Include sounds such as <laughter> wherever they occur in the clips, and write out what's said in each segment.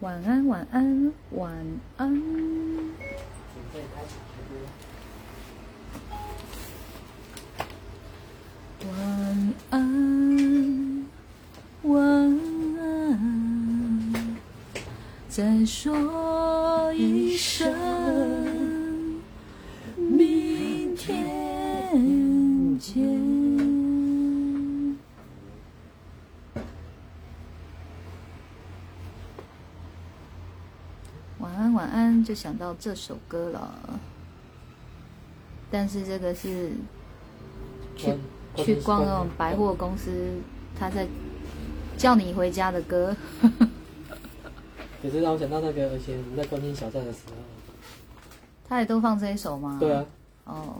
晚安，晚安，晚安。晚安，晚安，再说一声就想到这首歌了。但是这个是去去逛那种百货公司，他在叫你回家的歌。<laughs> 可是让我想到那个而且我们在关心小站的时候，他也都放这一首吗？对啊，哦，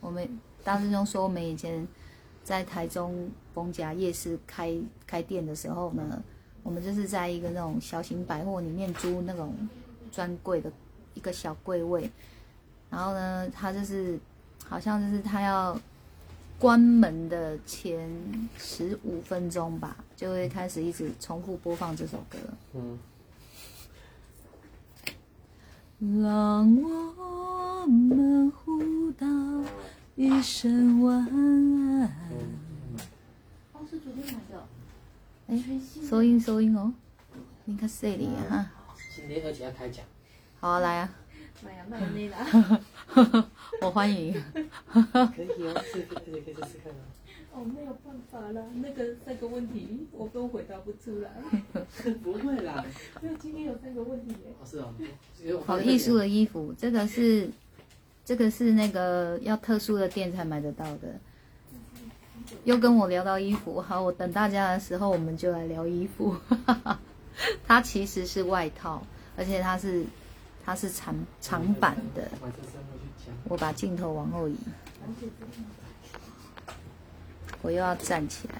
我们大师兄说，我们以前在台中逢甲夜市开开店的时候呢，我们就是在一个那种小型百货里面租那种专柜的一个小柜位，然后呢，他就是好像就是他要关门的前十五分钟吧，就会开始一直重复播放这首歌。嗯，让我们互道一声晚安。哦，是昨天买的，哎，收音收音哦，你看这里啊，今天而且要开奖，好啊，来啊，妈呀买那啦。<laughs> 我欢迎。可以哦，试，而且可以试试看啊。哦，没有办法啦，那个三个问题我都回答不出来。不会啦，因为今天有三个问题耶。哦是哦，其实我好艺术的衣服，这个是这个是那个要特殊的店才买得到的。又跟我聊到衣服，好，我等大家的时候我们就来聊衣服。<laughs> 它其实是外套，而且它是它是长长版的。我把镜头往后移，我又要站起来，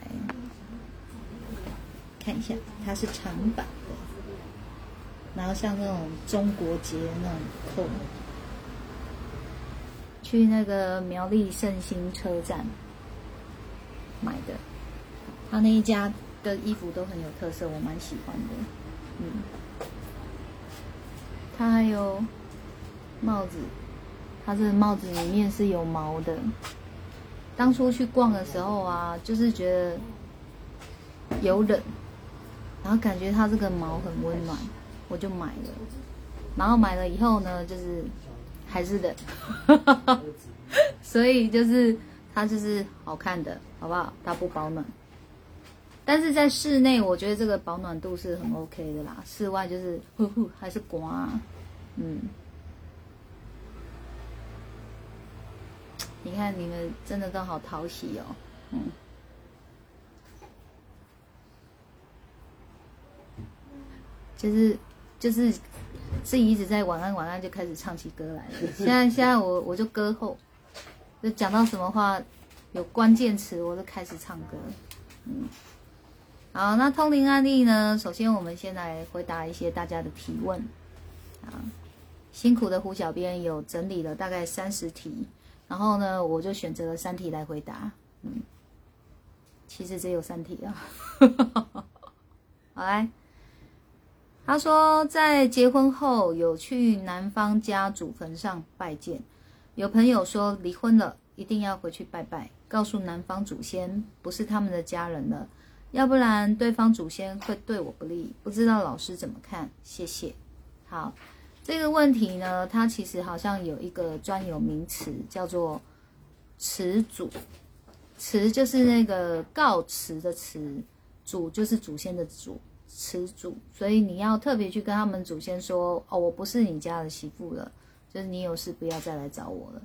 看一下，它是长版的，然后像那种中国结那种扣，去那个苗栗圣心车站。买的，他那一家的衣服都很有特色，我蛮喜欢的，嗯，它还有帽子。它这个帽子里面是有毛的。当初去逛的时候啊，就是觉得有冷，然后感觉它这个毛很温暖，我就买了。然后买了以后呢，就是还是冷，<laughs> 所以就是它就是好看的，好不好？它不保暖，但是在室内，我觉得这个保暖度是很 OK 的啦。室外就是呼呼还是刮、嗯。你看你们真的都好讨喜哦，嗯。就是就是自己一直在晚安晚安就开始唱起歌来了。<laughs> 现在现在我我就歌后，就讲到什么话有关键词我就开始唱歌，嗯。好，那通灵案例呢？首先我们先来回答一些大家的提问，啊，辛苦的胡小编有整理了大概三十题。然后呢，我就选择了三题来回答。嗯，其实只有三题啊。<laughs> 好来，他说在结婚后有去男方家祖坟上拜见，有朋友说离婚了一定要回去拜拜，告诉男方祖先不是他们的家人了，要不然对方祖先会对我不利。不知道老师怎么看？谢谢。好。这个问题呢，它其实好像有一个专有名词，叫做“词祖”。词就是那个告辞的词，祖就是祖先的祖，词祖。所以你要特别去跟他们祖先说：“哦，我不是你家的媳妇了，就是你有事不要再来找我了。”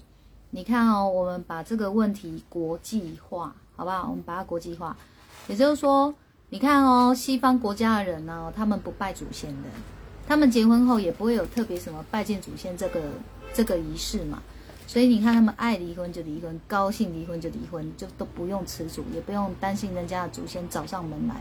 你看哦，我们把这个问题国际化，好不好？我们把它国际化，也就是说，你看哦，西方国家的人呢，他们不拜祖先的。他们结婚后也不会有特别什么拜见祖先这个这个仪式嘛，所以你看他们爱离婚就离婚，高兴离婚就离婚，就都不用辞祖，也不用担心人家的祖先找上门来，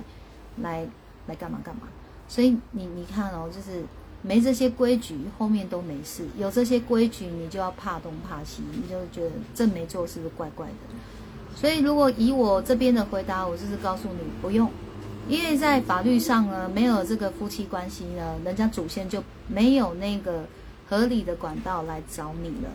来来干嘛干嘛。所以你你看哦，就是没这些规矩，后面都没事；有这些规矩，你就要怕东怕西，你就觉得这没做是不是怪怪的？所以如果以我这边的回答，我就是告诉你不用，因为在法律上呢，没有这个夫妻关系呢，人家祖先就没有那个合理的管道来找你了。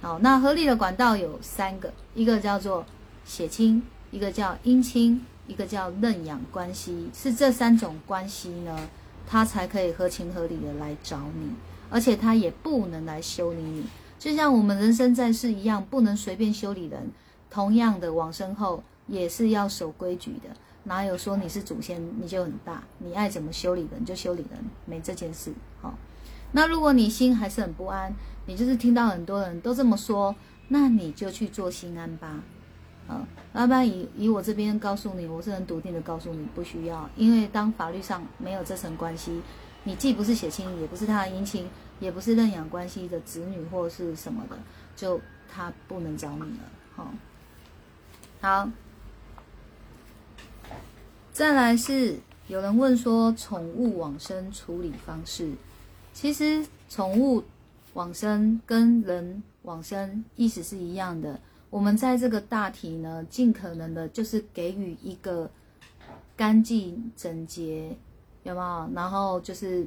好，那合理的管道有三个，一个叫做血亲，一个叫姻亲，一个叫认养关系，是这三种关系呢，他才可以合情合理的来找你，而且他也不能来修理你，就像我们人生在世一样，不能随便修理人。同样的，往生后也是要守规矩的，哪有说你是祖先你就很大，你爱怎么修理人就修理人，没这件事。好，那如果你心还是很不安，你就是听到很多人都这么说，那你就去做心安吧。啊，要不然以以我这边告诉你，我是很笃定的告诉你，不需要，因为当法律上没有这层关系，你既不是血亲，也不是他的姻亲，也不是认养关系的子女或是什么的，就他不能找你了。好。好，再来是有人问说宠物往生处理方式，其实宠物往生跟人往生意思是一样的。我们在这个大体呢，尽可能的就是给予一个干净整洁，有没有？然后就是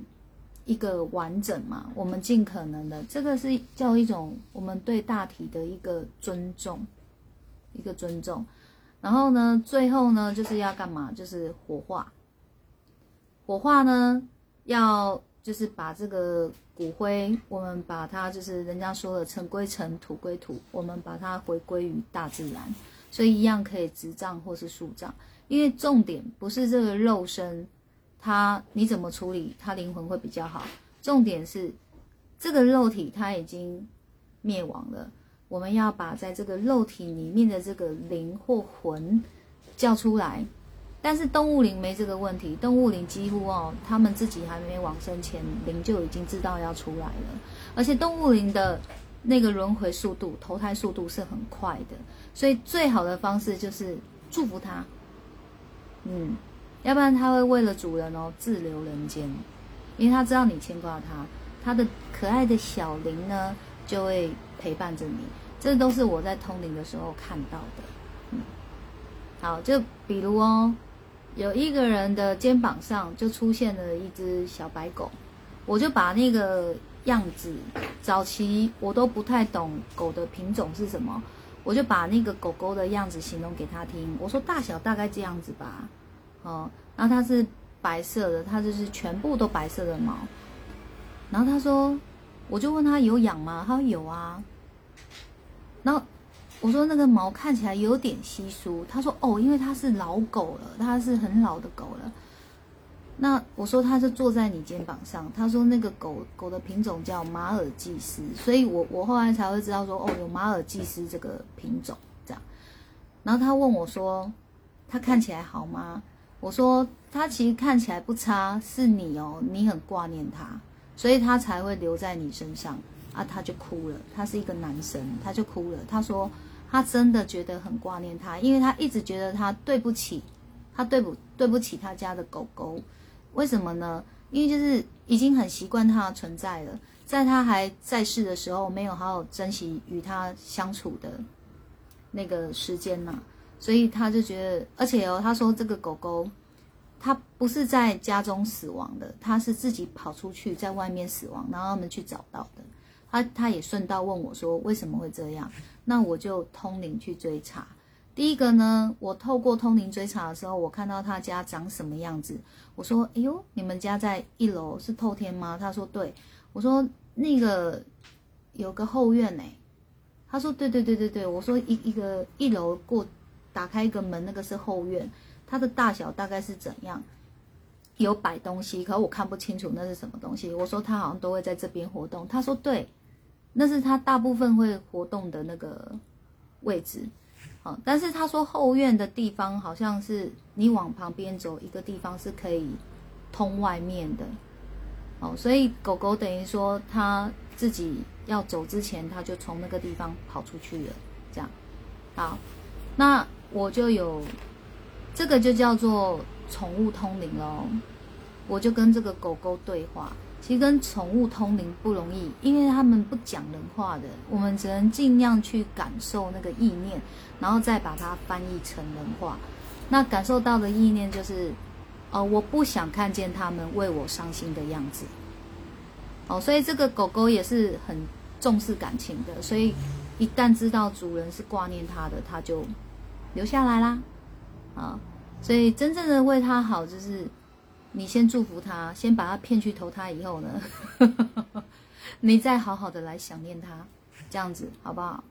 一个完整嘛。我们尽可能的，这个是叫一种我们对大体的一个尊重。一个尊重，然后呢，最后呢，就是要干嘛？就是火化。火化呢，要就是把这个骨灰，我们把它就是人家说的尘归尘，土归土，我们把它回归于大自然，所以一样可以直葬或是树葬。因为重点不是这个肉身，它你怎么处理，它灵魂会比较好。重点是这个肉体它已经灭亡了。我们要把在这个肉体里面的这个灵或魂叫出来，但是动物灵没这个问题。动物灵几乎哦，他们自己还没往生前，灵就已经知道要出来了。而且动物灵的那个轮回速度、投胎速度是很快的，所以最好的方式就是祝福它。嗯，要不然它会为了主人哦自留人间，因为它知道你牵挂它，它的可爱的小灵呢就会陪伴着你。这都是我在通灵的时候看到的，嗯，好，就比如哦，有一个人的肩膀上就出现了一只小白狗，我就把那个样子，早期我都不太懂狗的品种是什么，我就把那个狗狗的样子形容给他听，我说大小大概这样子吧，哦，然后它是白色的，它就是全部都白色的毛，然后他说，我就问他有养吗？他说有啊。然后我说那个毛看起来有点稀疏，他说哦，因为它是老狗了，它是很老的狗了。那我说它是坐在你肩膀上，他说那个狗狗的品种叫马尔济斯，所以我我后来才会知道说哦，有马尔济斯这个品种这样。然后他问我说，他看起来好吗？我说他其实看起来不差，是你哦，你很挂念他，所以他才会留在你身上。啊，他就哭了。他是一个男生，他就哭了。他说，他真的觉得很挂念他，因为他一直觉得他对不起，他对不对不起他家的狗狗。为什么呢？因为就是已经很习惯他的存在了，在他还在世的时候，没有好好珍惜与他相处的那个时间呐，所以他就觉得，而且哦，他说这个狗狗，它不是在家中死亡的，它是自己跑出去在外面死亡，然后他们去找到的。他他也顺道问我说为什么会这样？那我就通灵去追查。第一个呢，我透过通灵追查的时候，我看到他家长什么样子。我说：“哎呦，你们家在一楼是透天吗？”他说：“对。”我说：“那个有个后院呢。”他说：“对对对对对。”我说：“一一个一楼过打开一个门，那个是后院，它的大小大概是怎样？”有摆东西，可我看不清楚那是什么东西。我说他好像都会在这边活动。他说对。那是他大部分会活动的那个位置，好，但是他说后院的地方好像是你往旁边走一个地方是可以通外面的，哦，所以狗狗等于说它自己要走之前，它就从那个地方跑出去了，这样，好，那我就有这个就叫做宠物通灵喽，我就跟这个狗狗对话。其实跟宠物通灵不容易，因为他们不讲人话的，我们只能尽量去感受那个意念，然后再把它翻译成人话。那感受到的意念就是，哦，我不想看见他们为我伤心的样子。哦，所以这个狗狗也是很重视感情的，所以一旦知道主人是挂念它的，它就留下来啦。啊，所以真正的为它好，就是你先祝福他，先把他骗去投胎以后呢，<laughs> 你再好好的来想念他，这样子好不好？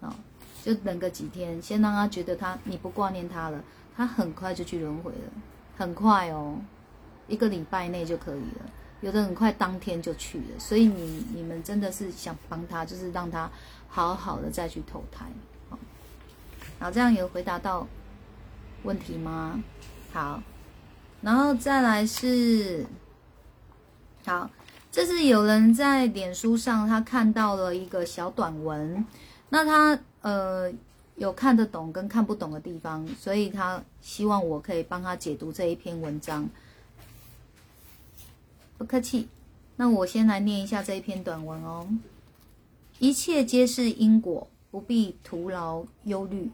啊，就等个几天，先让他觉得他你不挂念他了，他很快就去轮回了，很快哦，一个礼拜内就可以了。有的很快当天就去了，所以你你们真的是想帮他，就是让他好好的再去投胎，好，好，这样有回答到问题吗？好，然后再来是，好，这是有人在脸书上他看到了一个小短文，那他呃有看得懂跟看不懂的地方，所以他希望我可以帮他解读这一篇文章。不客气，那我先来念一下这一篇短文哦。一切皆是因果，不必徒劳忧虑。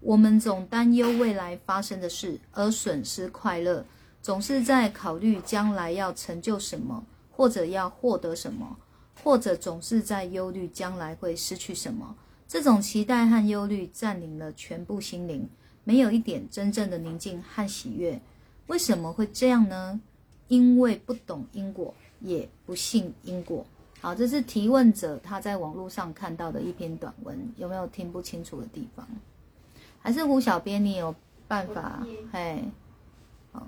我们总担忧未来发生的事，而损失快乐；总是在考虑将来要成就什么，或者要获得什么，或者总是在忧虑将来会失去什么。这种期待和忧虑占领了全部心灵，没有一点真正的宁静和喜悦。为什么会这样呢？因为不懂因果，也不信因果。好，这是提问者他在网络上看到的一篇短文，有没有听不清楚的地方？还是胡小编你有办法？嘿，好。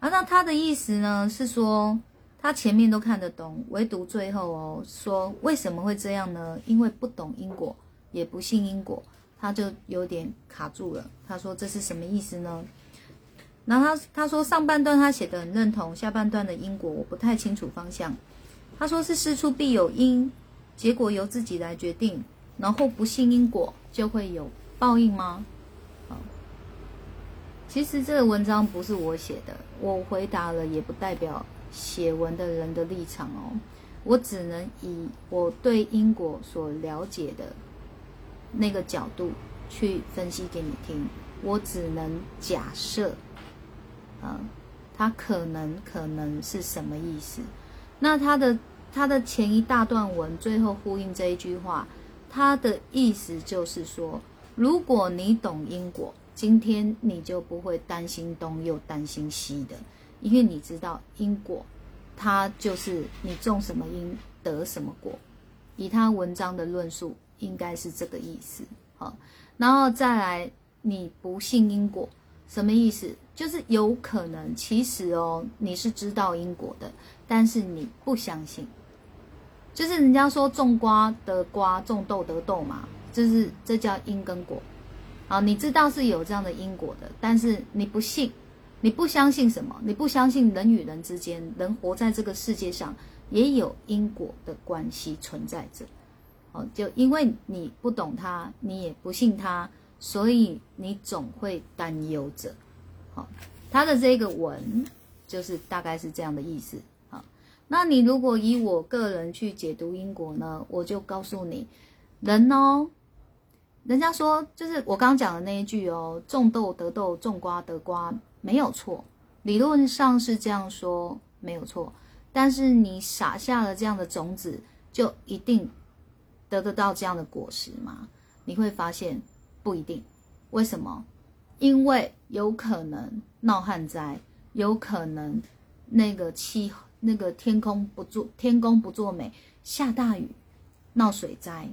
啊，那他的意思呢是说，他前面都看得懂，唯独最后哦，说为什么会这样呢？因为不懂因果，也不信因果，他就有点卡住了。他说这是什么意思呢？然后他他说上半段他写的很认同，下半段的因果我不太清楚方向。他说是事出必有因，结果由自己来决定。然后不信因果就会有报应吗？其实这个文章不是我写的，我回答了也不代表写文的人的立场哦。我只能以我对因果所了解的那个角度去分析给你听。我只能假设。嗯，他可能可能是什么意思？那他的他的前一大段文最后呼应这一句话，他的意思就是说，如果你懂因果，今天你就不会担心东又担心西的，因为你知道因果，它就是你种什么因得什么果。以他文章的论述，应该是这个意思。好，然后再来，你不信因果。什么意思？就是有可能，其实哦，你是知道因果的，但是你不相信。就是人家说种瓜得瓜，种豆得豆嘛，就是这叫因跟果。好，你知道是有这样的因果的，但是你不信，你不相信什么？你不相信人与人之间，人活在这个世界上也有因果的关系存在着。哦，就因为你不懂它，你也不信它。所以你总会担忧着，好，他的这个文就是大概是这样的意思，好，那你如果以我个人去解读因果呢，我就告诉你，人哦，人家说就是我刚刚讲的那一句哦，种豆得豆，种瓜得瓜，没有错，理论上是这样说没有错，但是你撒下了这样的种子，就一定得得到这样的果实吗？你会发现。不一定，为什么？因为有可能闹旱灾，有可能那个气那个天空不作天公不作美，下大雨，闹水灾。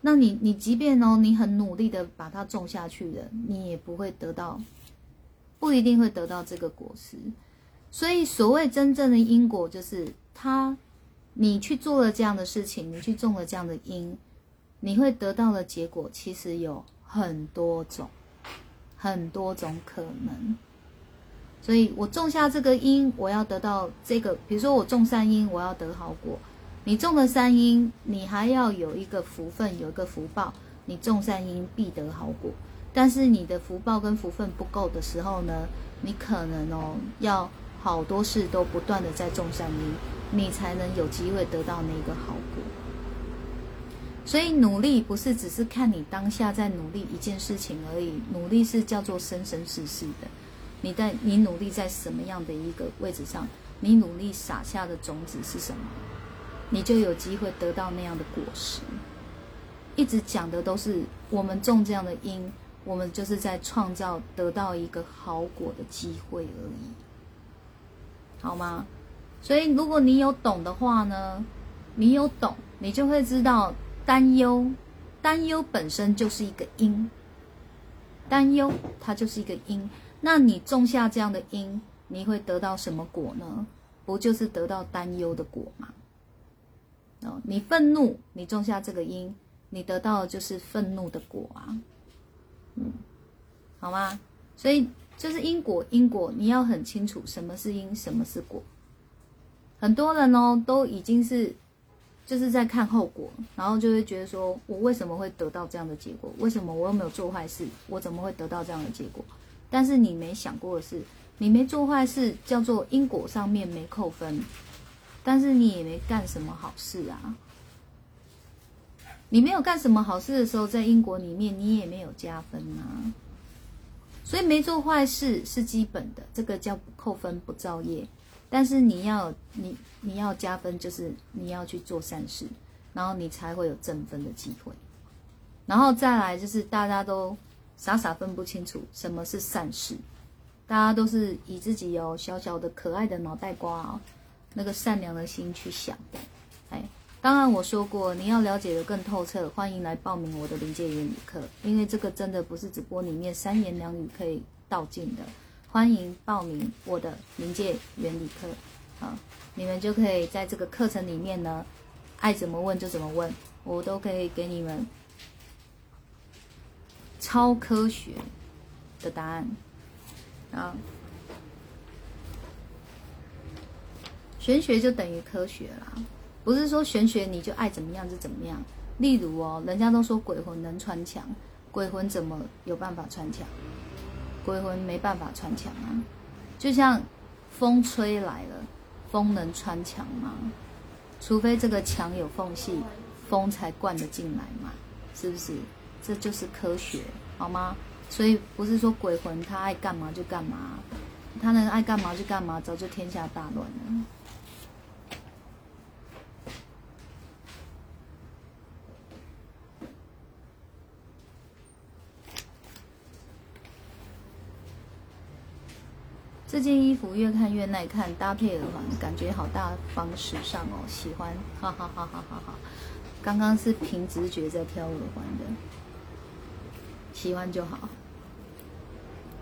那你你即便哦，你很努力的把它种下去了，你也不会得到，不一定会得到这个果实。所以所谓真正的因果，就是他你去做了这样的事情，你去种了这样的因。你会得到的结果其实有很多种，很多种可能。所以我种下这个因，我要得到这个。比如说我种善因，我要得好果。你种了善因，你还要有一个福分，有一个福报。你种善因必得好果。但是你的福报跟福分不够的时候呢，你可能哦要好多事都不断的在种善因，你才能有机会得到那个好果。所以努力不是只是看你当下在努力一件事情而已，努力是叫做生生世世的。你在你努力在什么样的一个位置上，你努力撒下的种子是什么，你就有机会得到那样的果实。一直讲的都是我们种这样的因，我们就是在创造得到一个好果的机会而已，好吗？所以如果你有懂的话呢，你有懂，你就会知道担忧，担忧本身就是一个因，担忧它就是一个因。那你种下这样的因，你会得到什么果呢？不就是得到担忧的果吗？哦，你愤怒，你种下这个因。你得到的就是愤怒的果啊，嗯，好吗？所以就是因果，因果你要很清楚什么是因，什么是果。很多人哦都已经是就是在看后果，然后就会觉得说我为什么会得到这样的结果？为什么我又没有做坏事，我怎么会得到这样的结果？但是你没想过的是，你没做坏事叫做因果上面没扣分，但是你也没干什么好事啊。你没有干什么好事的时候，在英国里面你也没有加分啊，所以没做坏事是基本的，这个叫扣分不造业。但是你要你你要加分，就是你要去做善事，然后你才会有正分的机会。然后再来就是大家都傻傻分不清楚什么是善事，大家都是以自己有小小的可爱的脑袋瓜啊，那个善良的心去想的，哎。当然，我说过，你要了解的更透彻，欢迎来报名我的临界原理课，因为这个真的不是直播里面三言两语可以道尽的。欢迎报名我的临界原理课，好，你们就可以在这个课程里面呢，爱怎么问就怎么问，我都可以给你们超科学的答案啊。玄学就等于科学啦。不是说玄学你就爱怎么样就怎么样。例如哦，人家都说鬼魂能穿墙，鬼魂怎么有办法穿墙？鬼魂没办法穿墙啊。就像风吹来了，风能穿墙吗？除非这个墙有缝隙，风才灌得进来嘛，是不是？这就是科学，好吗？所以不是说鬼魂他爱干嘛就干嘛，他能爱干嘛就干嘛，早就天下大乱了。这件衣服越看越耐看，搭配耳环感觉好大方时尚哦，喜欢，哈哈哈哈哈哈！刚刚是凭直觉在挑耳环的，喜欢就好。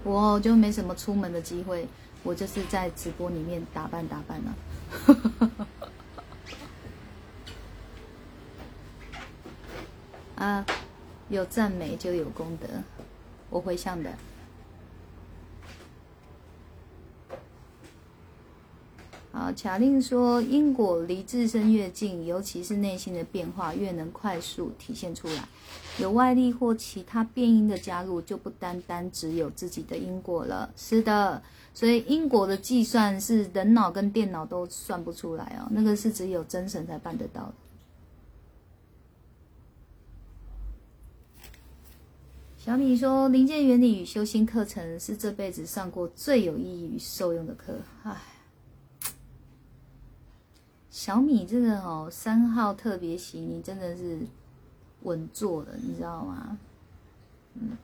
我就没什么出门的机会，我就是在直播里面打扮打扮了。<laughs> 啊，有赞美就有功德，我会向的。啊，卡令说，因果离自身越近，尤其是内心的变化越能快速体现出来。有外力或其他变因的加入，就不单单只有自己的因果了。是的，所以因果的计算是人脑跟电脑都算不出来哦，那个是只有真神才办得到的。小米说，临界原理与修心课程是这辈子上过最有意义与受用的课。唉。小米这个哦，三号特别席，你真的是稳坐的，你知道吗？嗯，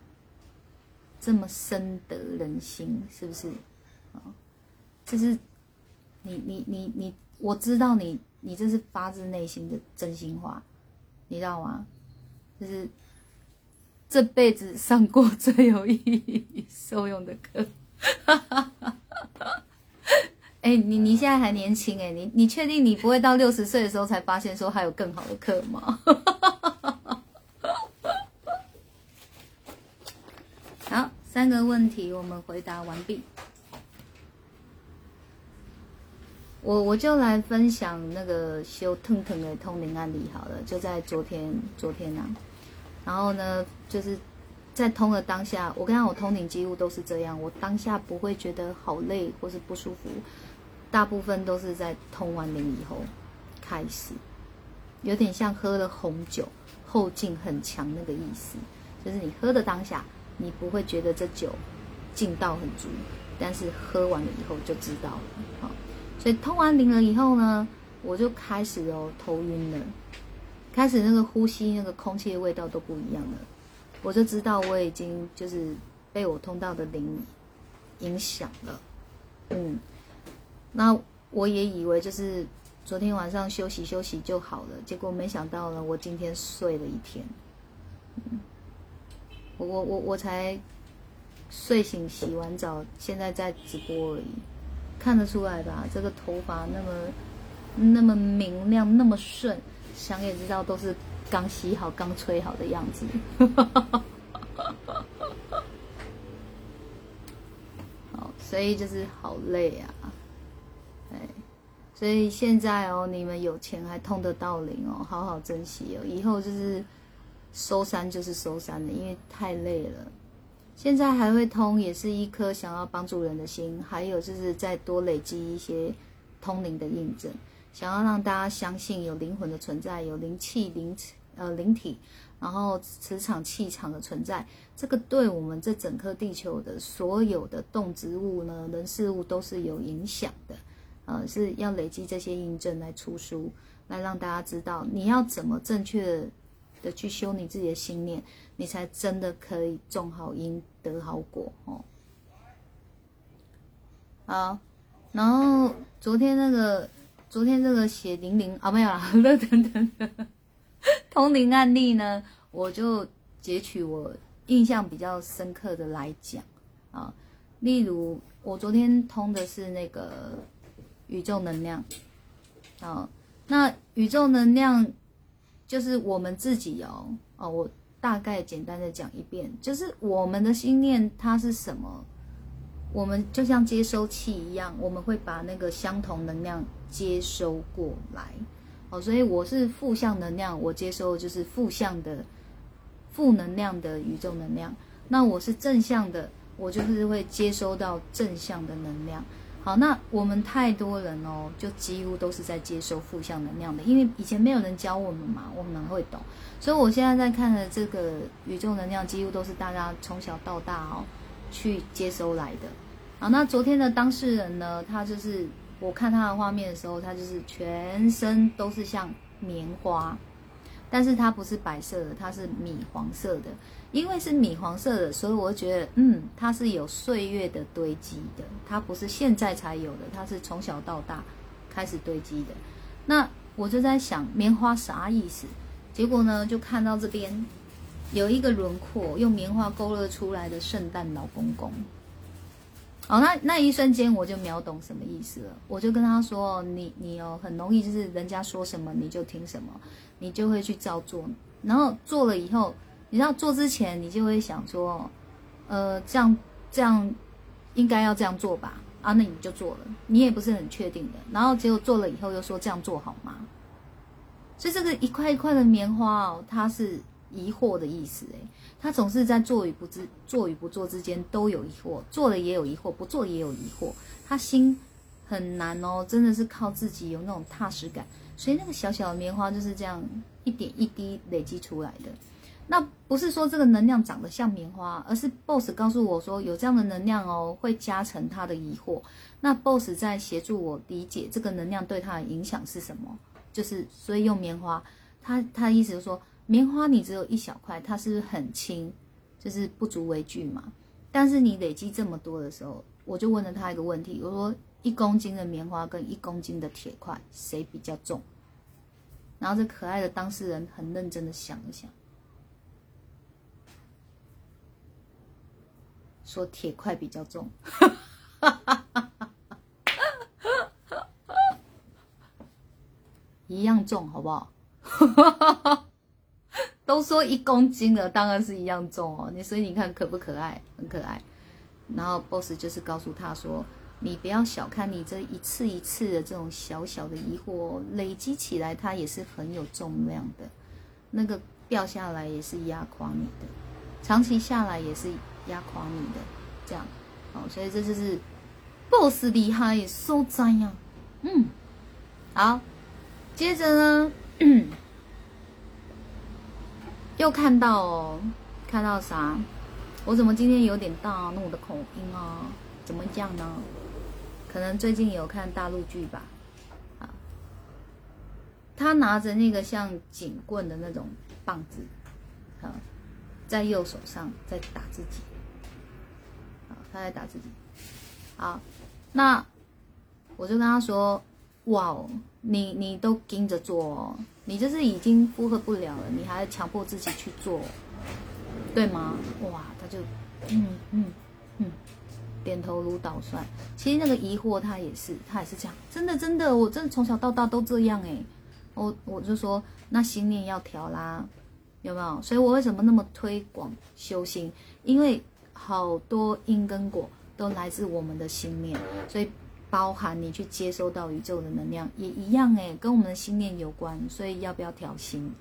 这么深得人心，是不是？啊，这是你你你你，我知道你你这是发自内心的真心话，你知道吗？就是这辈子上过最有意义、受用的课。哎，你你现在还年轻哎，你你确定你不会到六十岁的时候才发现说还有更好的课吗？<laughs> 好，三个问题我们回答完毕。我我就来分享那个修腾腾的通灵案例好了，就在昨天昨天啊，然后呢，就是在通的当下，我跟他我通灵几乎都是这样，我当下不会觉得好累或是不舒服。大部分都是在通完灵以后开始，有点像喝了红酒后劲很强那个意思，就是你喝的当下，你不会觉得这酒劲道很足，但是喝完了以后就知道了。好，所以通完灵了以后呢，我就开始哦头晕了，开始那个呼吸那个空气的味道都不一样了，我就知道我已经就是被我通道的灵影响了。嗯，那我也以为就是昨天晚上休息休息就好了，结果没想到呢，我今天睡了一天。嗯，我我我我才睡醒洗完澡，现在在直播而已，看得出来吧？这个头发那么那么明亮，那么顺，想也知道都是刚洗好、刚吹好的样子。<laughs> 好，所以就是好累啊，所以现在哦，你们有钱还通得到灵哦，好好珍惜哦，以后就是收山就是收山了，因为太累了。现在还会通，也是一颗想要帮助人的心，还有就是再多累积一些通灵的印证，想要让大家相信有灵魂的存在，有灵气、灵呃灵体，然后磁场、气场的存在，这个对我们这整颗地球的所有的动植物呢、人事物都是有影响的，呃，是要累积这些印证来出书，来让大家知道你要怎么正确的去修你自己的信念。你才真的可以种好因得好果哦。好，然后昨天那个，昨天这个血淋淋啊，没有啦，等 <laughs> 等等，<laughs> 通灵案例呢，我就截取我印象比较深刻的来讲啊。例如，我昨天通的是那个宇宙能量啊，那宇宙能量就是我们自己哦哦我。大概简单的讲一遍，就是我们的心念它是什么？我们就像接收器一样，我们会把那个相同能量接收过来。哦，所以我是负向能量，我接收就是负向的、负能量的宇宙能量。那我是正向的，我就是会接收到正向的能量。好，那我们太多人哦，就几乎都是在接收负向能量的，因为以前没有人教我们嘛，我们会懂？所以我现在在看的这个宇宙能量，几乎都是大家从小到大哦去接收来的。好，那昨天的当事人呢，他就是我看他的画面的时候，他就是全身都是像棉花，但是它不是白色的，它是米黄色的。因为是米黄色的，所以我觉得，嗯，它是有岁月的堆积的，它不是现在才有的，它是从小到大开始堆积的。那我就在想，棉花啥意思？结果呢，就看到这边有一个轮廓，用棉花勾勒出来的圣诞老公公。哦，那那一瞬间我就秒懂什么意思了。我就跟他说：“你你哦，很容易就是人家说什么你就听什么，你就会去照做，然后做了以后。”你知道做之前，你就会想说，呃，这样这样应该要这样做吧？啊，那你就做了，你也不是很确定的。然后结果做了以后又说这样做好吗？所以这个一块一块的棉花哦，它是疑惑的意思诶，他总是在做与不知、做与不做之间都有疑惑，做了也有疑惑，不做也有疑惑，他心很难哦，真的是靠自己有那种踏实感。所以那个小小的棉花就是这样一点一滴累积出来的。那不是说这个能量长得像棉花，而是 BOSS 告诉我说有这样的能量哦，会加成他的疑惑。那 BOSS 在协助我理解这个能量对他的影响是什么，就是所以用棉花，他他的意思就是说，棉花你只有一小块，它是很轻，就是不足为惧嘛。但是你累积这么多的时候，我就问了他一个问题，我说一公斤的棉花跟一公斤的铁块谁比较重？然后这可爱的当事人很认真的想了想。说铁块比较重，<laughs> 一样重，好不好？都说一公斤了，当然是一样重哦。你所以你看可不可爱？很可爱。然后 boss 就是告诉他说：“你不要小看你这一次一次的这种小小的疑惑，累积起来它也是很有重量的。那个掉下来也是压垮你的，长期下来也是。”压垮你的，这样，好，所以这就是 boss 厉害所在呀。嗯，好，接着呢，又看到哦，看到啥？我怎么今天有点大怒的口音啊？怎么讲呢？可能最近有看大陆剧吧，啊，他拿着那个像警棍的那种棒子，啊，在右手上在打自己，啊，他在打自己，好，那我就跟他说，哇哦，你你都盯着做哦，你这是已经负荷不了了，你还强迫自己去做，对吗？哇，他就，嗯嗯嗯。点头如捣蒜。其实那个疑惑他也是，他也是这样。真的，真的，我真的从小到大都这样哎。我我就说，那心念要调啦，有没有？所以我为什么那么推广修心？因为好多因跟果都来自我们的心念，所以包含你去接收到宇宙的能量也一样哎，跟我们的心念有关。所以要不要调心？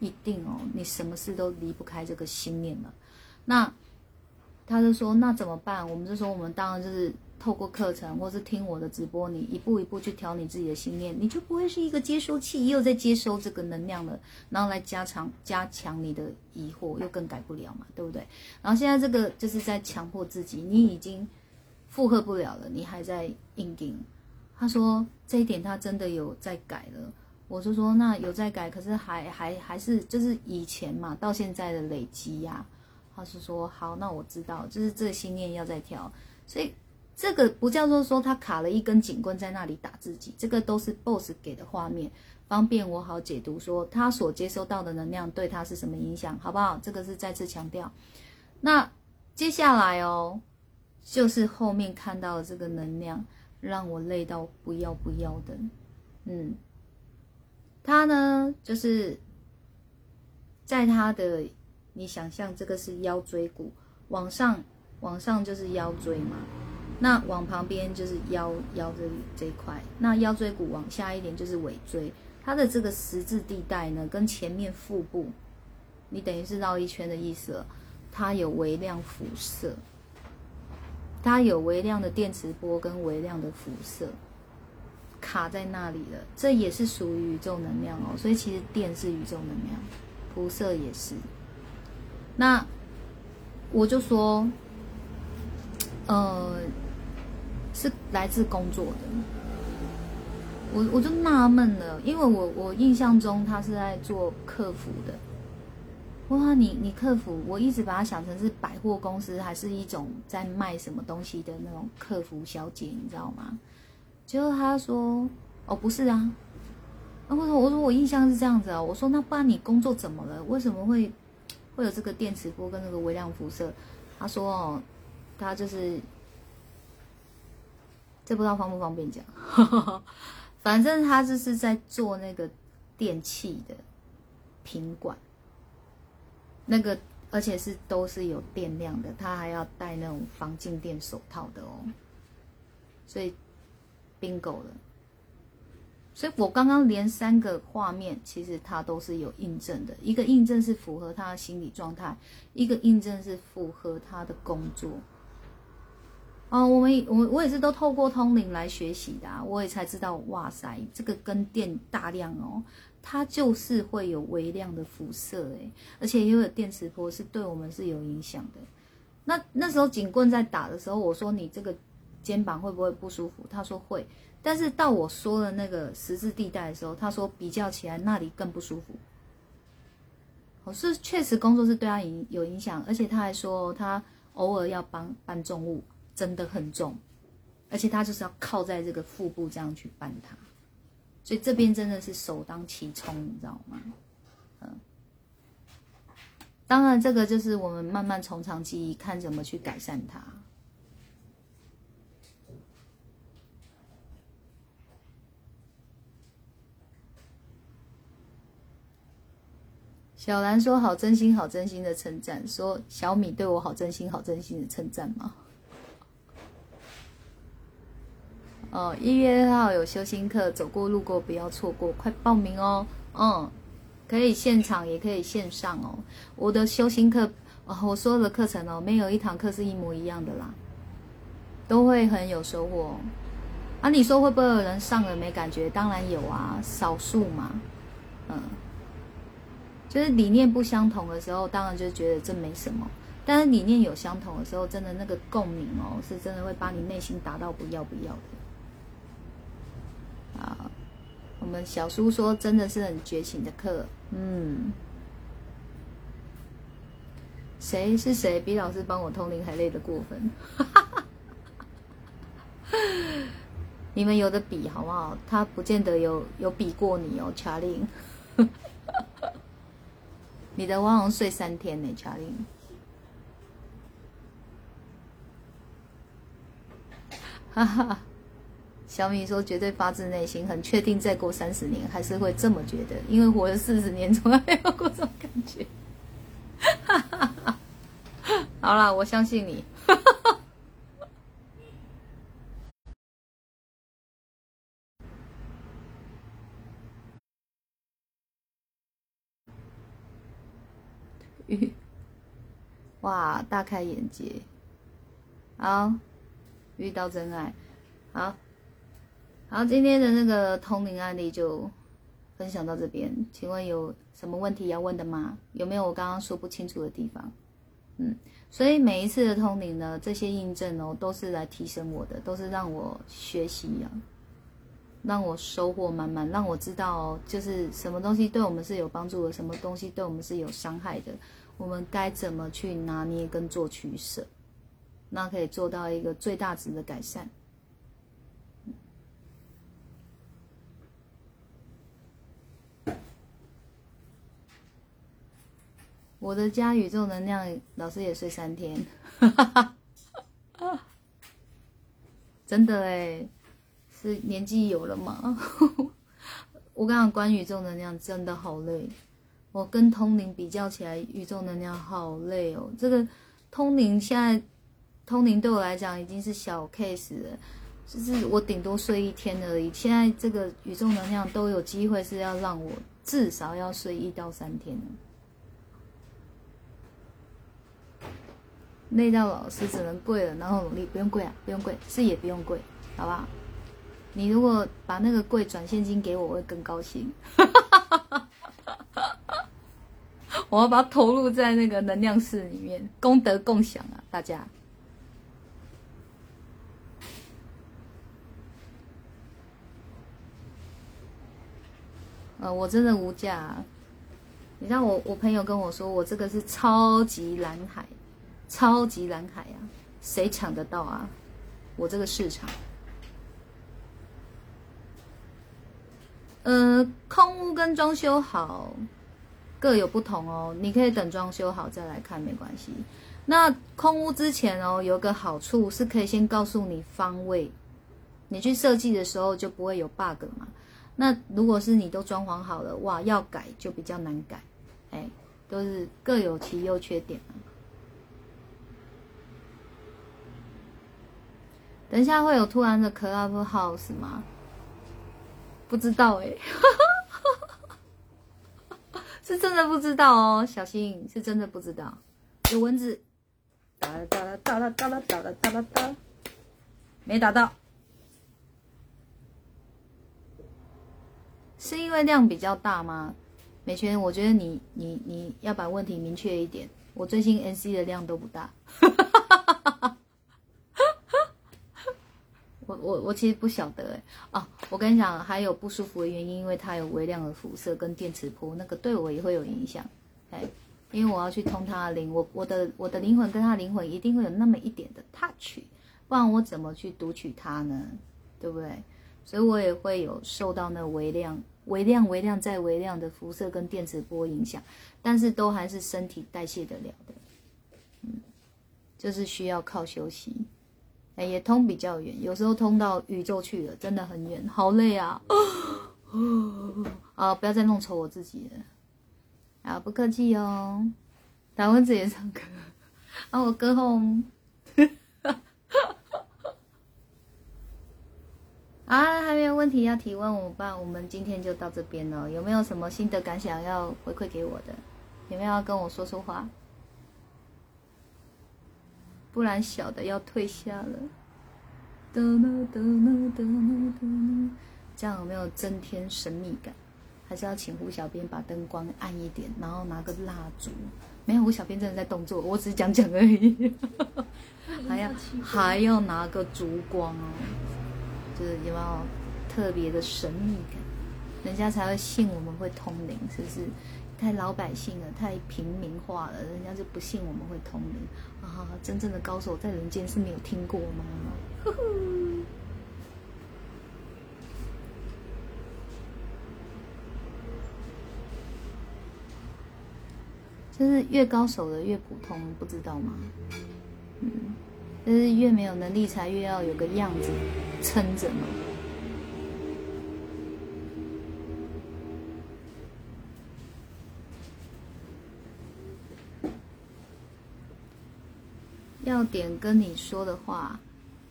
一定哦，你什么事都离不开这个心念了。那。他就说：“那怎么办？”我们就说：“我们当然就是透过课程，或是听我的直播，你一步一步去调你自己的心念，你就不会是一个接收器，又在接收这个能量了，然后来加强加强你的疑惑，又更改不了嘛，对不对？然后现在这个就是在强迫自己，你已经负荷不了了，你还在硬顶。”他说：“这一点他真的有在改了。”我就说：“那有在改，可是还还还是就是以前嘛，到现在的累积呀。”他是说好，那我知道，就是这心念要再调，所以这个不叫做说他卡了一根警棍在那里打自己，这个都是 BOSS 给的画面，方便我好解读说他所接收到的能量对他是什么影响，好不好？这个是再次强调。那接下来哦，就是后面看到的这个能量让我累到不要不要的，嗯，他呢就是在他的。你想象这个是腰椎骨，往上往上就是腰椎嘛，那往旁边就是腰腰这里这一块，那腰椎骨往下一点就是尾椎，它的这个十字地带呢，跟前面腹部，你等于是绕一圈的意思了，它有微量辐射，它有微量的电磁波跟微量的辐射卡在那里了，这也是属于宇宙能量哦，所以其实电是宇宙能量，辐射也是。那我就说，呃，是来自工作的。我我就纳闷了，因为我我印象中他是在做客服的。哇，你你客服，我一直把它想成是百货公司，还是一种在卖什么东西的那种客服小姐，你知道吗？结果他说，哦，不是啊。那我说我说我印象是这样子啊。我说那不然你工作怎么了？为什么会？会有这个电磁波跟那个微量辐射，他说哦，他就是这不知道方不方便讲，<laughs> 反正他就是在做那个电器的品管，那个而且是都是有电量的，他还要戴那种防静电手套的哦，所以 bingo 了。所以我刚刚连三个画面，其实它都是有印证的。一个印证是符合他的心理状态，一个印证是符合他的工作。哦，我们我我也是都透过通灵来学习的，我也才知道，哇塞，这个跟电大量哦，它就是会有微量的辐射，诶，而且又有电磁波，是对我们是有影响的。那那时候警棍在打的时候，我说你这个肩膀会不会不舒服？他说会。但是到我说了那个十字地带的时候，他说比较起来那里更不舒服。我是确实工作是对他影有影响，而且他还说他偶尔要搬搬重物，真的很重，而且他就是要靠在这个腹部这样去搬它，所以这边真的是首当其冲，你知道吗？嗯，当然这个就是我们慢慢从长计议，看怎么去改善它。小兰说：“好真心，好真心的称赞。”说小米对我好真心，好真心的称赞吗？哦，一月二号有修心课，走过路过不要错过，快报名哦！嗯，可以现场也可以线上哦。我的修心课，哦，我所有的课程哦，没有一堂课是一模一样的啦，都会很有收获。啊，你说会不会有人上了没感觉？当然有啊，少数嘛，嗯。就是理念不相同的时候，当然就觉得这没什么。但是理念有相同的时候，真的那个共鸣哦，是真的会把你内心达到不要不要的。啊，我们小叔说真的是很绝情的课，嗯。谁是谁比老师帮我通灵还累得过分？<laughs> 你们有的比好不好？他不见得有有比过你哦，查令。<laughs> 你的汪龙睡三天呢，查令。哈哈，小米说绝对发自内心，很确定再过三十年还是会这么觉得，因为活了四十年从来没有过这种感觉。哈哈哈！好啦，我相信你。哈哈哈！哇，大开眼界！好，遇到真爱。好，好，今天的那个通灵案例就分享到这边。请问有什么问题要问的吗？有没有我刚刚说不清楚的地方？嗯，所以每一次的通灵呢，这些印证哦，都是来提升我的，都是让我学习啊，让我收获满满，让我知道哦，就是什么东西对我们是有帮助的，什么东西对我们是有伤害的。我们该怎么去拿捏跟做取舍，那可以做到一个最大值的改善。我的家宇宙能量，老师也睡三天，<laughs> 真的哎，是年纪有了吗？<laughs> 我跟你讲，关宇宙能量真的好累。我跟通灵比较起来，宇宙能量好累哦。这个通灵现在，通灵对我来讲已经是小 case 了，就是我顶多睡一天而已。现在这个宇宙能量都有机会是要让我至少要睡一到三天累到老师只能跪了，然后努力，不用跪啊，不用跪，是也不用跪，好不好？你如果把那个跪转现金给我，我会更高兴。<laughs> 我要把它投入在那个能量室里面，功德共享啊，大家。呃，我真的无价。你知道我，我朋友跟我说，我这个是超级蓝海，超级蓝海啊，谁抢得到啊？我这个市场。呃，空屋跟装修好。各有不同哦，你可以等装修好再来看，没关系。那空屋之前哦，有个好处是可以先告诉你方位，你去设计的时候就不会有 bug 嘛。那如果是你都装潢好了，哇，要改就比较难改，哎，都是各有其优缺点啊。等一下会有突然的 club house 吗？不知道哎。<laughs> 是真的不知道哦，小心是真的不知道。有蚊子，哒啦哒啦哒啦哒啦哒啦哒啦哒，没打到，是因为量比较大吗？美泉，我觉得你你你要把问题明确一点。我最近 NC 的量都不大。我我我其实不晓得哎哦，我跟你讲，还有不舒服的原因，因为它有微量的辐射跟电磁波，那个对我也会有影响哎，因为我要去通他的灵，我我的我的灵魂跟他灵魂一定会有那么一点的 touch，不然我怎么去读取它呢？对不对？所以我也会有受到那微量、微量、微量再微量的辐射跟电磁波影响，但是都还是身体代谢得了的，嗯，就是需要靠休息。哎，也通比较远，有时候通到宇宙去了，真的很远，好累啊！<gasps> 啊，不要再弄丑我自己了。啊，不客气哦。打蚊子也唱歌，啊，我歌后。<laughs> 啊，还没有问题要提问，我爸，我们今天就到这边了。有没有什么心得感想要回馈给我的？有没有要跟我说说话？不然小的要退下了，这样有没有增添神秘感？还是要请胡小编把灯光暗一点，然后拿个蜡烛。没有，胡小编真的在动作，我只是讲讲而已。<laughs> 还要还要拿个烛光哦，就是有没有特别的神秘感？人家才会信我们会通灵，是不是？太老百姓了，太平民化了，人家就不信我们会通灵啊！真正的高手在人间是没有听过吗？呵呵。就是越高手的越普通，不知道吗？嗯，就是越没有能力才越要有个样子撑着嘛。要点跟你说的话，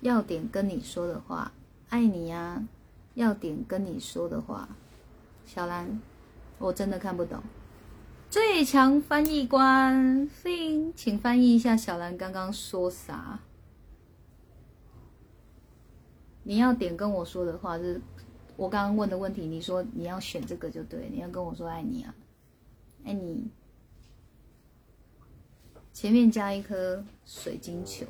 要点跟你说的话，爱你呀！要点跟你说的话，小兰，我真的看不懂。最强翻译官，Fin，请翻译一下小兰刚刚说啥？你要点跟我说的话是，我刚刚问的问题。你说你要选这个就对，你要跟我说爱你啊，爱你。前面加一颗水晶球，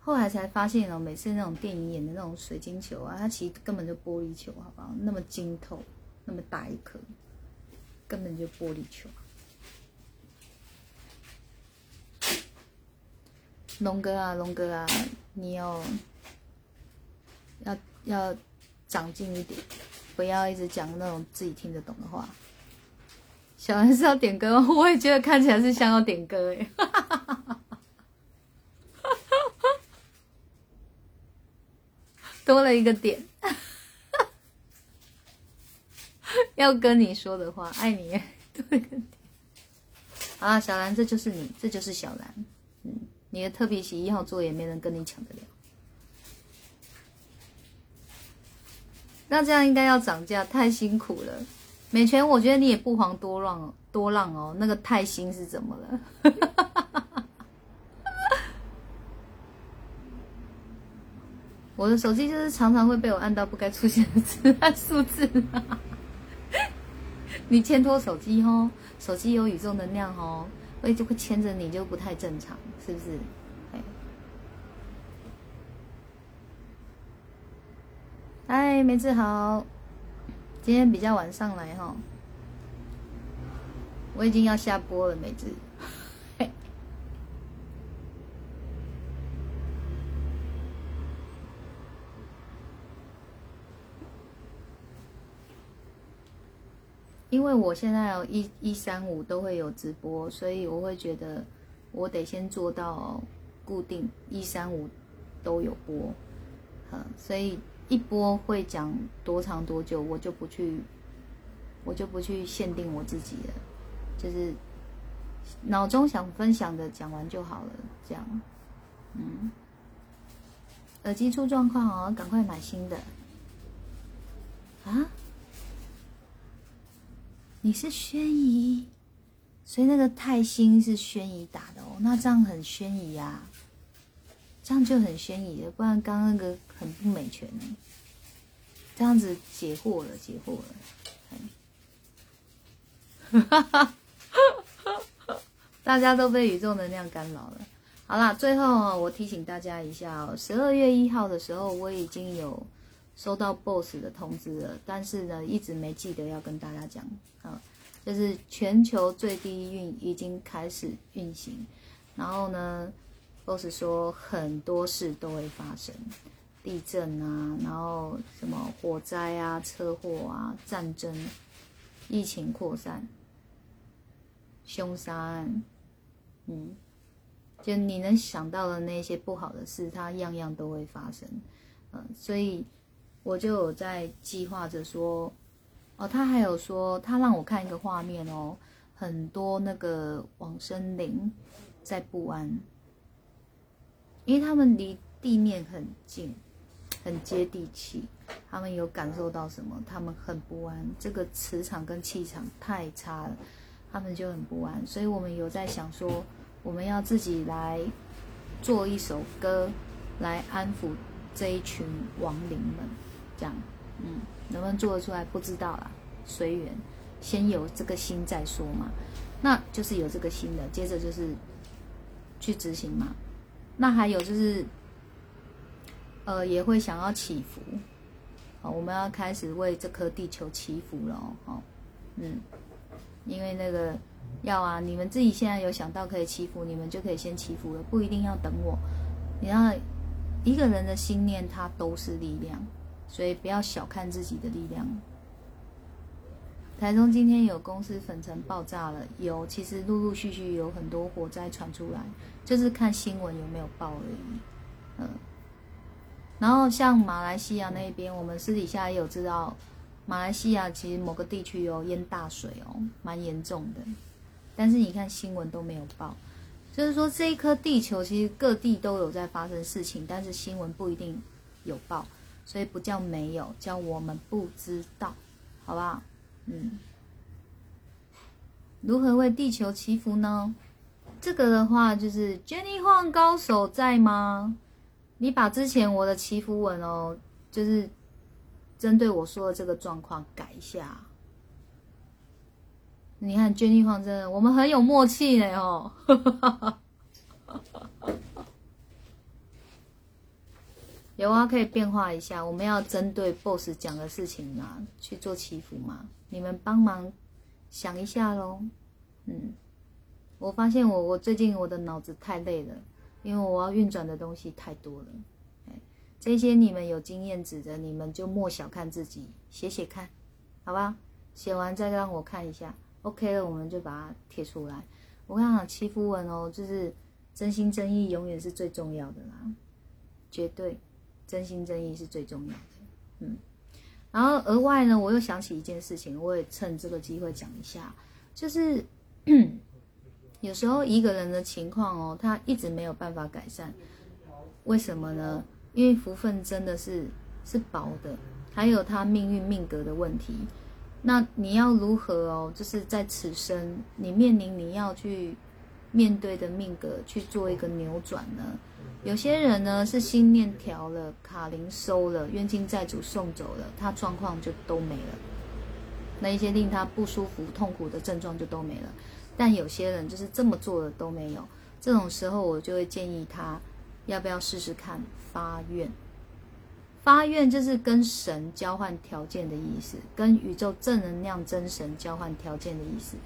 后来才发现哦，每次那种电影演的那种水晶球啊，它其实根本就玻璃球，好不好？那么晶透，那么大一颗，根本就玻璃球。龙哥啊，龙哥啊，你要要要长进一点，不要一直讲那种自己听得懂的话。小兰是要点歌，<laughs> 我也觉得看起来是像要点歌哎，<laughs> 多了一个点，<laughs> 要跟你说的话，爱你，多一个点。啊，小兰，这就是你，这就是小兰，嗯，你的特别喜一号座也没人跟你抢得了。那这样应该要涨价，太辛苦了。美泉，我觉得你也不遑多让，多让哦。那个泰星是怎么了？<laughs> 我的手机就是常常会被我按到不该出现的字数字。<laughs> 你牵拖手机哦，手机有宇宙能量哦，所以就会牵着你就不太正常，是不是？哎，梅子好。今天比较晚上来哈，我已经要下播了，梅子。<laughs> 因为我现在有一一三五都会有直播，所以我会觉得我得先做到固定一三五都有播，嗯，所以。一波会讲多长多久，我就不去，我就不去限定我自己了，就是脑中想分享的讲完就好了，这样，嗯，耳机出状况哦，赶快买新的。啊？你是轩怡，所以那个泰星是轩怡打的哦，那这样很轩怡啊。这样就很悬疑了，不然刚刚那个很不美全呢。这样子解惑了，解惑了，<laughs> 大家都被宇宙能量干扰了。好啦，最后我提醒大家一下哦，十二月一号的时候我已经有收到 BOSS 的通知了，但是呢一直没记得要跟大家讲啊，就是全球最低运已经开始运行，然后呢。都是说很多事都会发生，地震啊，然后什么火灾啊、车祸啊、战争、疫情扩散、凶杀案，嗯，就你能想到的那些不好的事，它样样都会发生，嗯，所以我就有在计划着说，哦，他还有说，他让我看一个画面哦，很多那个往生灵在不安。因为他们离地面很近，很接地气，他们有感受到什么？他们很不安，这个磁场跟气场太差了，他们就很不安。所以我们有在想说，我们要自己来做一首歌，来安抚这一群亡灵们，这样。嗯，能不能做得出来不知道啦，随缘，先有这个心再说嘛。那就是有这个心的，接着就是去执行嘛。那还有就是，呃，也会想要祈福，好，我们要开始为这颗地球祈福了哦，嗯，因为那个要啊，你们自己现在有想到可以祈福，你们就可以先祈福了，不一定要等我。你要一个人的心念，它都是力量，所以不要小看自己的力量。台中今天有公司粉尘爆炸了，有，其实陆陆续续有很多火灾传出来，就是看新闻有没有报而已。嗯，然后像马来西亚那边，我们私底下也有知道，马来西亚其实某个地区有淹大水哦，蛮严重的，但是你看新闻都没有报，就是说这一颗地球其实各地都有在发生事情，但是新闻不一定有报，所以不叫没有，叫我们不知道，好不好？嗯，如何为地球祈福呢？这个的话，就是 Jenny Huang 高手在吗？你把之前我的祈福文哦，就是针对我说的这个状况改一下。你看 Jenny Huang 真的，我们很有默契呢哦。<laughs> 有啊，可以变化一下。我们要针对 BOSS 讲的事情啊，去做祈福嘛。你们帮忙想一下喽。嗯，我发现我我最近我的脑子太累了，因为我要运转的东西太多了。哎，这些你们有经验值的，你们就莫小看自己，写写看，好吧？写完再让我看一下，OK 了，我们就把它贴出来。我跟你讲，祈福文哦，就是真心真意，永远是最重要的啦，绝对。真心真意是最重要的，嗯，然后额外呢，我又想起一件事情，我也趁这个机会讲一下，就是 <clears throat> 有时候一个人的情况哦，他一直没有办法改善，为什么呢？因为福分真的是是薄的，还有他命运命格的问题。那你要如何哦？就是在此生你面临你要去面对的命格去做一个扭转呢？有些人呢是心念调了，卡灵收了，冤亲债主送走了，他状况就都没了。那一些令他不舒服、痛苦的症状就都没了。但有些人就是这么做的都没有，这种时候我就会建议他，要不要试试看发愿？发愿就是跟神交换条件的意思，跟宇宙正能量真神交换条件的意思。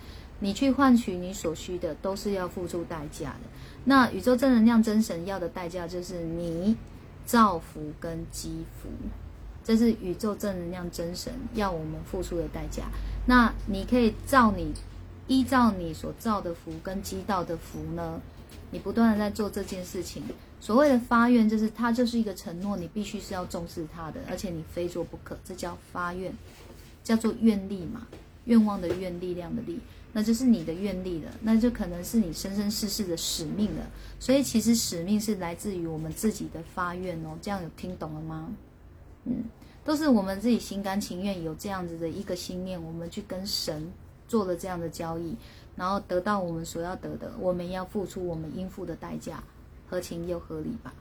你去换取你所需的，都是要付出代价的。那宇宙正能量真神要的代价就是你造福跟积福，这是宇宙正能量真神要我们付出的代价。那你可以照你依照你所造的福跟积到的福呢，你不断的在做这件事情。所谓的发愿，就是它就是一个承诺，你必须是要重视它的，而且你非做不可，这叫发愿，叫做愿力嘛，愿望的愿，力量的力。那就是你的愿力了，那就可能是你生生世世的使命了。所以其实使命是来自于我们自己的发愿哦。这样有听懂了吗？嗯，都是我们自己心甘情愿有这样子的一个心念，我们去跟神做了这样的交易，然后得到我们所要得的，我们要付出我们应付的代价，合情又合理吧？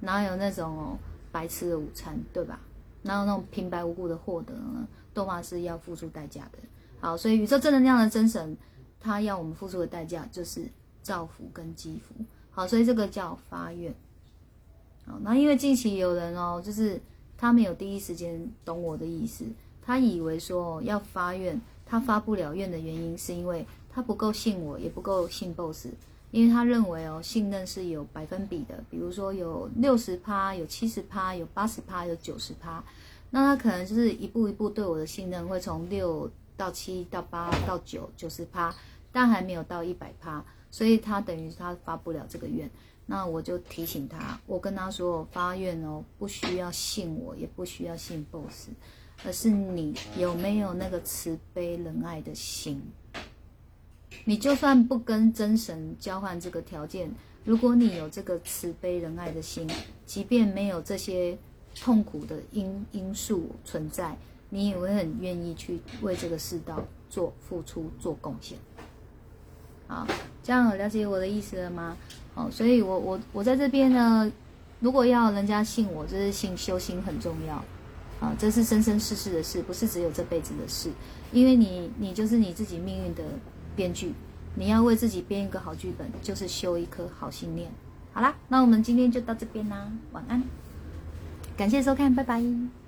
哪有那种哦白吃的午餐，对吧？哪有那种平白无故的获得呢？都嘛是要付出代价的。好，所以宇宙正能量的真神，他要我们付出的代价就是造福跟积福。好，所以这个叫发愿。好，那因为近期有人哦，就是他没有第一时间懂我的意思，他以为说要发愿，他发不了愿的原因是因为他不够信我，也不够信 BOSS，因为他认为哦，信任是有百分比的，比如说有六十趴，有七十趴，有八十趴，有九十趴，那他可能就是一步一步对我的信任会从六。到七到八到九九十趴，但还没有到一百趴，所以他等于他发不了这个愿。那我就提醒他，我跟他说发愿哦，不需要信我，也不需要信 BOSS，而是你有没有那个慈悲仁爱的心。你就算不跟真神交换这个条件，如果你有这个慈悲仁爱的心，即便没有这些痛苦的因因素存在。你也会很愿意去为这个世道做付出、做贡献。好，这样有了解我的意思了吗？哦，所以我我我在这边呢，如果要人家信我，就是信修心很重要。啊，这是生生世世的事，不是只有这辈子的事。因为你，你就是你自己命运的编剧，你要为自己编一个好剧本，就是修一颗好心念。好啦，那我们今天就到这边啦，晚安，感谢收看，拜拜。